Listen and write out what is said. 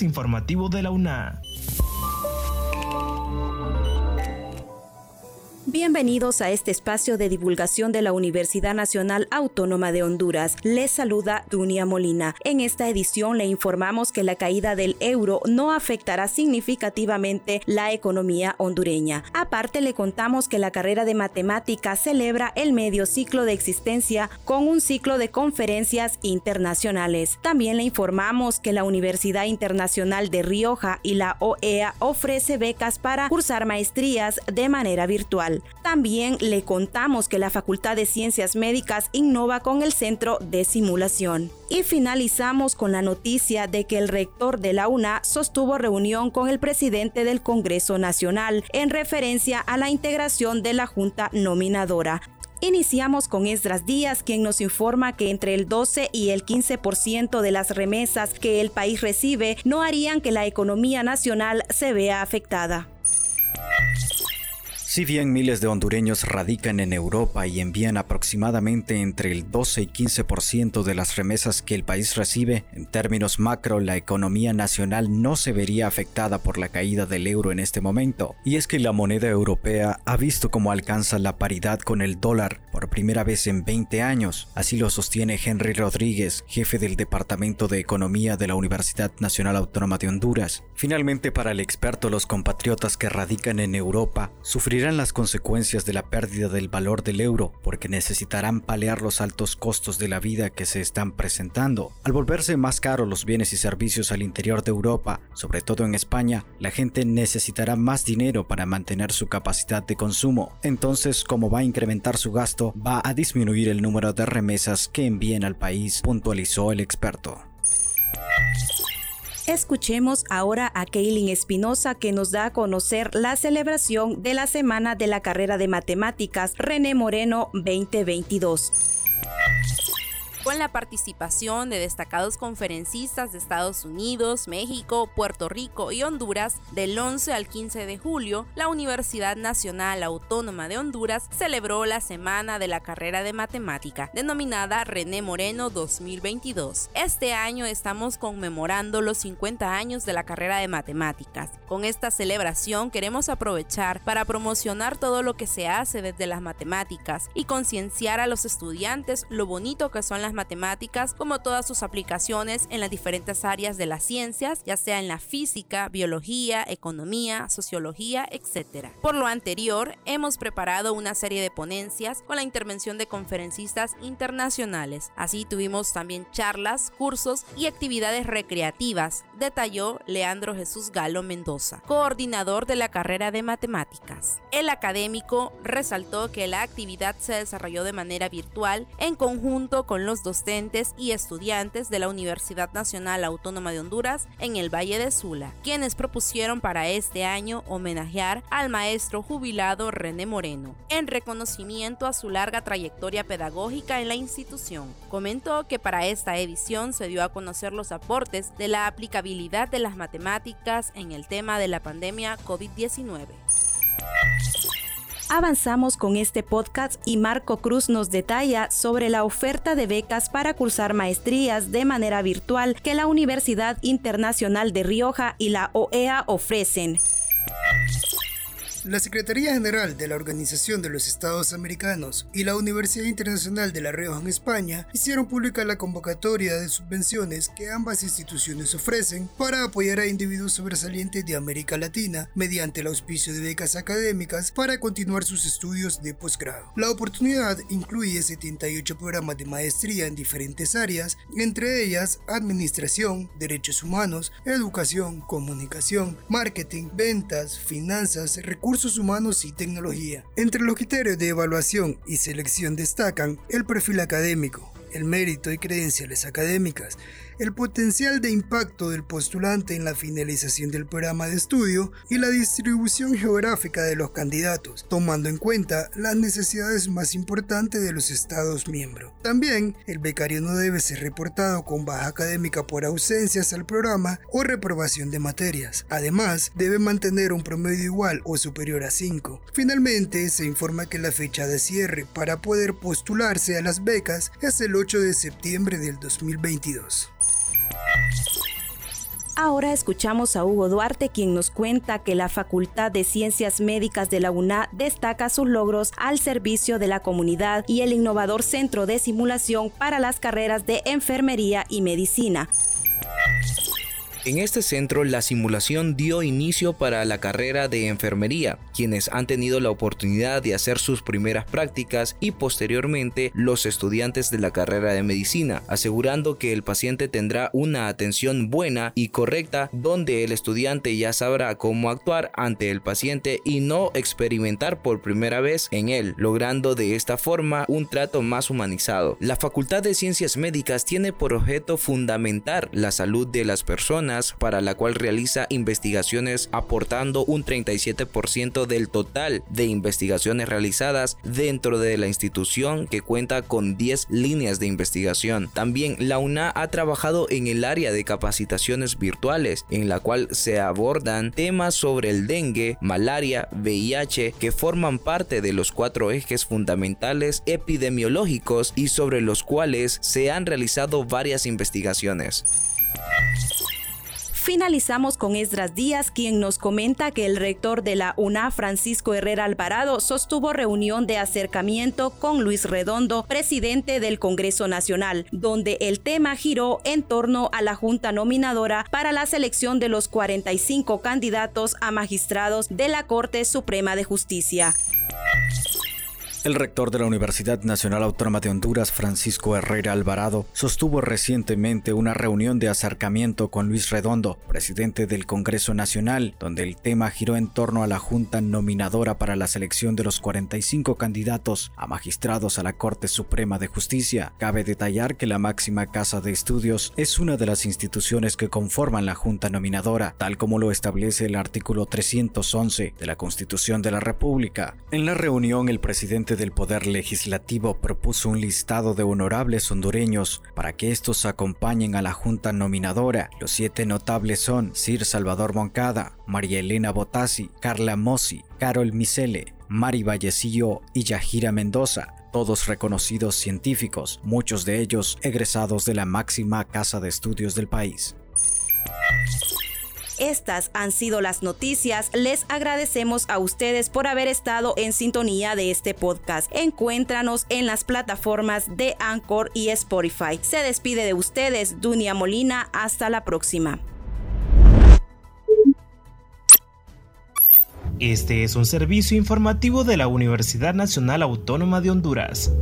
Informativo de la UNA. Bienvenidos a este espacio de divulgación de la Universidad Nacional Autónoma de Honduras. Les saluda Dunia Molina. En esta edición le informamos que la caída del euro no afectará significativamente la economía hondureña. Aparte le contamos que la carrera de matemáticas celebra el medio ciclo de existencia con un ciclo de conferencias internacionales. También le informamos que la Universidad Internacional de Rioja y la OEA ofrece becas para cursar maestrías de manera virtual. También le contamos que la Facultad de Ciencias Médicas innova con el Centro de Simulación. Y finalizamos con la noticia de que el rector de la UNA sostuvo reunión con el presidente del Congreso Nacional en referencia a la integración de la Junta Nominadora. Iniciamos con Esdras Díaz, quien nos informa que entre el 12 y el 15% de las remesas que el país recibe no harían que la economía nacional se vea afectada. Si bien miles de hondureños radican en Europa y envían aproximadamente entre el 12 y 15% de las remesas que el país recibe, en términos macro la economía nacional no se vería afectada por la caída del euro en este momento. Y es que la moneda europea ha visto cómo alcanza la paridad con el dólar por primera vez en 20 años. Así lo sostiene Henry Rodríguez, jefe del Departamento de Economía de la Universidad Nacional Autónoma de Honduras. Finalmente, para el experto, los compatriotas que radican en Europa sufrirán las consecuencias de la pérdida del valor del euro porque necesitarán paliar los altos costos de la vida que se están presentando. Al volverse más caros los bienes y servicios al interior de Europa, sobre todo en España, la gente necesitará más dinero para mantener su capacidad de consumo. Entonces, como va a incrementar su gasto, va a disminuir el número de remesas que envíen al país, puntualizó el experto. Escuchemos ahora a Kaylin Espinosa que nos da a conocer la celebración de la Semana de la Carrera de Matemáticas René Moreno 2022 la participación de destacados conferencistas de Estados Unidos, México, Puerto Rico y Honduras, del 11 al 15 de julio, la Universidad Nacional Autónoma de Honduras celebró la Semana de la Carrera de Matemática, denominada René Moreno 2022. Este año estamos conmemorando los 50 años de la carrera de matemáticas. Con esta celebración queremos aprovechar para promocionar todo lo que se hace desde las matemáticas y concienciar a los estudiantes lo bonito que son las matemáticas como todas sus aplicaciones en las diferentes áreas de las ciencias, ya sea en la física, biología, economía, sociología, etc. Por lo anterior, hemos preparado una serie de ponencias con la intervención de conferencistas internacionales. Así tuvimos también charlas, cursos y actividades recreativas, detalló Leandro Jesús Galo Mendoza, coordinador de la carrera de matemáticas. El académico resaltó que la actividad se desarrolló de manera virtual en conjunto con los docentes y estudiantes de la Universidad Nacional Autónoma de Honduras en el Valle de Sula, quienes propusieron para este año homenajear al maestro jubilado René Moreno, en reconocimiento a su larga trayectoria pedagógica en la institución. Comentó que para esta edición se dio a conocer los aportes de la aplicabilidad de las matemáticas en el tema de la pandemia COVID-19. Avanzamos con este podcast y Marco Cruz nos detalla sobre la oferta de becas para cursar maestrías de manera virtual que la Universidad Internacional de Rioja y la OEA ofrecen. La Secretaría General de la Organización de los Estados Americanos y la Universidad Internacional de La Rioja en España hicieron pública la convocatoria de subvenciones que ambas instituciones ofrecen para apoyar a individuos sobresalientes de América Latina mediante el auspicio de becas académicas para continuar sus estudios de posgrado. La oportunidad incluye 78 programas de maestría en diferentes áreas, entre ellas administración, derechos humanos, educación, comunicación, marketing, ventas, finanzas, recursos recursos humanos y tecnología. Entre los criterios de evaluación y selección destacan el perfil académico, el mérito y credenciales académicas, el potencial de impacto del postulante en la finalización del programa de estudio y la distribución geográfica de los candidatos, tomando en cuenta las necesidades más importantes de los Estados miembros. También, el becario no debe ser reportado con baja académica por ausencias al programa o reprobación de materias. Además, debe mantener un promedio igual o superior a 5. Finalmente, se informa que la fecha de cierre para poder postularse a las becas es el 8 de septiembre del 2022. Ahora escuchamos a Hugo Duarte, quien nos cuenta que la Facultad de Ciencias Médicas de la UNA destaca sus logros al servicio de la comunidad y el innovador Centro de Simulación para las carreras de Enfermería y Medicina. En este centro, la simulación dio inicio para la carrera de enfermería, quienes han tenido la oportunidad de hacer sus primeras prácticas y posteriormente los estudiantes de la carrera de medicina, asegurando que el paciente tendrá una atención buena y correcta donde el estudiante ya sabrá cómo actuar ante el paciente y no experimentar por primera vez en él, logrando de esta forma un trato más humanizado. La Facultad de Ciencias Médicas tiene por objeto fundamentar la salud de las personas para la cual realiza investigaciones aportando un 37% del total de investigaciones realizadas dentro de la institución que cuenta con 10 líneas de investigación. También la UNA ha trabajado en el área de capacitaciones virtuales en la cual se abordan temas sobre el dengue, malaria, VIH que forman parte de los cuatro ejes fundamentales epidemiológicos y sobre los cuales se han realizado varias investigaciones. Finalizamos con Esdras Díaz, quien nos comenta que el rector de la UNA, Francisco Herrera Alvarado, sostuvo reunión de acercamiento con Luis Redondo, presidente del Congreso Nacional, donde el tema giró en torno a la Junta Nominadora para la selección de los 45 candidatos a magistrados de la Corte Suprema de Justicia. El rector de la Universidad Nacional Autónoma de Honduras, Francisco Herrera Alvarado, sostuvo recientemente una reunión de acercamiento con Luis Redondo, presidente del Congreso Nacional, donde el tema giró en torno a la Junta Nominadora para la selección de los 45 candidatos a magistrados a la Corte Suprema de Justicia. Cabe detallar que la máxima casa de estudios es una de las instituciones que conforman la Junta Nominadora, tal como lo establece el artículo 311 de la Constitución de la República. En la reunión, el presidente del Poder Legislativo propuso un listado de honorables hondureños para que estos acompañen a la Junta Nominadora. Los siete notables son Sir Salvador Moncada, María Elena Botassi, Carla Mossi, Carol Misele, Mari Vallecillo y Yajira Mendoza, todos reconocidos científicos, muchos de ellos egresados de la máxima casa de estudios del país. Estas han sido las noticias. Les agradecemos a ustedes por haber estado en sintonía de este podcast. Encuéntranos en las plataformas de Anchor y Spotify. Se despide de ustedes Dunia Molina. Hasta la próxima. Este es un servicio informativo de la Universidad Nacional Autónoma de Honduras.